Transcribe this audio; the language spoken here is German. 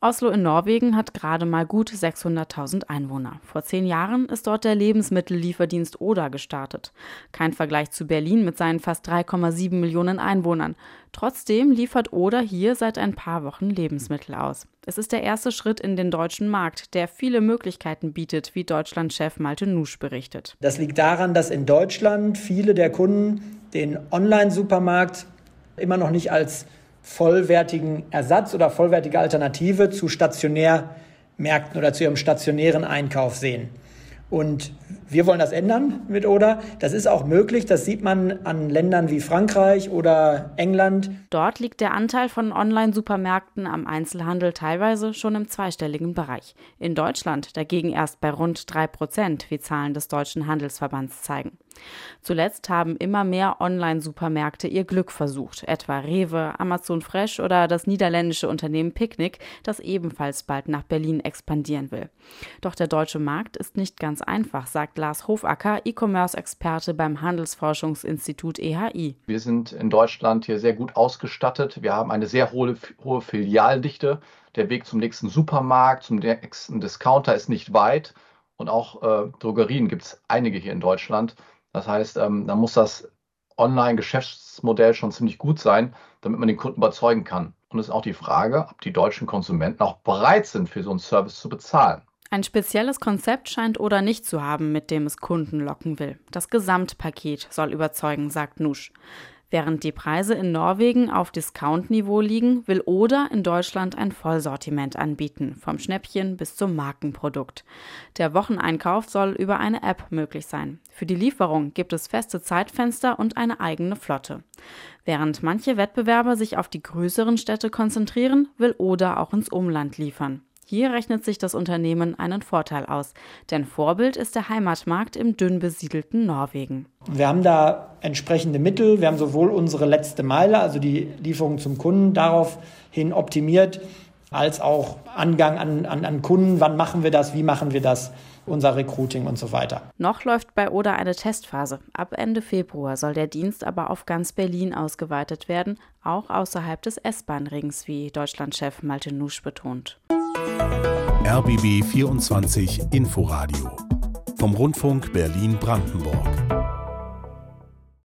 Oslo in Norwegen hat gerade mal gut 600.000 Einwohner. Vor zehn Jahren ist dort der Lebensmittellieferdienst Oda gestartet. Kein Vergleich zu Berlin mit seinen fast 3,7 Millionen Einwohnern. Trotzdem liefert Oda hier seit ein paar Wochen Lebensmittel aus. Es ist der erste Schritt in den deutschen Markt, der viele Möglichkeiten bietet, wie Deutschlandchef Malte Nusch berichtet. Das liegt daran, dass in Deutschland viele der Kunden den Online-Supermarkt immer noch nicht als vollwertigen Ersatz oder vollwertige Alternative zu Stationärmärkten oder zu ihrem stationären Einkauf sehen. Und wir wollen das ändern mit Oder. Das ist auch möglich. Das sieht man an Ländern wie Frankreich oder England. Dort liegt der Anteil von Online-Supermärkten am Einzelhandel teilweise schon im zweistelligen Bereich. In Deutschland dagegen erst bei rund drei Prozent, wie Zahlen des Deutschen Handelsverbands zeigen. Zuletzt haben immer mehr Online-Supermärkte ihr Glück versucht, etwa Rewe, Amazon Fresh oder das niederländische Unternehmen Picnic, das ebenfalls bald nach Berlin expandieren will. Doch der deutsche Markt ist nicht ganz einfach, sagt Lars Hofacker, E-Commerce-Experte beim Handelsforschungsinstitut EHI. Wir sind in Deutschland hier sehr gut ausgestattet. Wir haben eine sehr hohe, hohe Filialdichte. Der Weg zum nächsten Supermarkt, zum nächsten Discounter ist nicht weit. Und auch äh, Drogerien gibt es einige hier in Deutschland. Das heißt, ähm, da muss das Online-Geschäftsmodell schon ziemlich gut sein, damit man den Kunden überzeugen kann. Und es ist auch die Frage, ob die deutschen Konsumenten auch bereit sind, für so einen Service zu bezahlen. Ein spezielles Konzept scheint Oder nicht zu haben, mit dem es Kunden locken will. Das Gesamtpaket soll überzeugen, sagt Nusch. Während die Preise in Norwegen auf Discount-Niveau liegen, will Oder in Deutschland ein Vollsortiment anbieten, vom Schnäppchen bis zum Markenprodukt. Der Wocheneinkauf soll über eine App möglich sein. Für die Lieferung gibt es feste Zeitfenster und eine eigene Flotte. Während manche Wettbewerber sich auf die größeren Städte konzentrieren, will Oder auch ins Umland liefern. Hier rechnet sich das Unternehmen einen Vorteil aus, denn Vorbild ist der Heimatmarkt im dünn besiedelten Norwegen. Wir haben da entsprechende Mittel. Wir haben sowohl unsere letzte Meile, also die Lieferung zum Kunden, daraufhin optimiert, als auch Angang an, an, an Kunden. Wann machen wir das? Wie machen wir das? Unser Recruiting und so weiter. Noch läuft bei Oda eine Testphase. Ab Ende Februar soll der Dienst aber auf ganz Berlin ausgeweitet werden, auch außerhalb des S-Bahn-Rings, wie Deutschlandchef Malte Nusch betont. RBB 24 Inforadio vom Rundfunk Berlin-Brandenburg.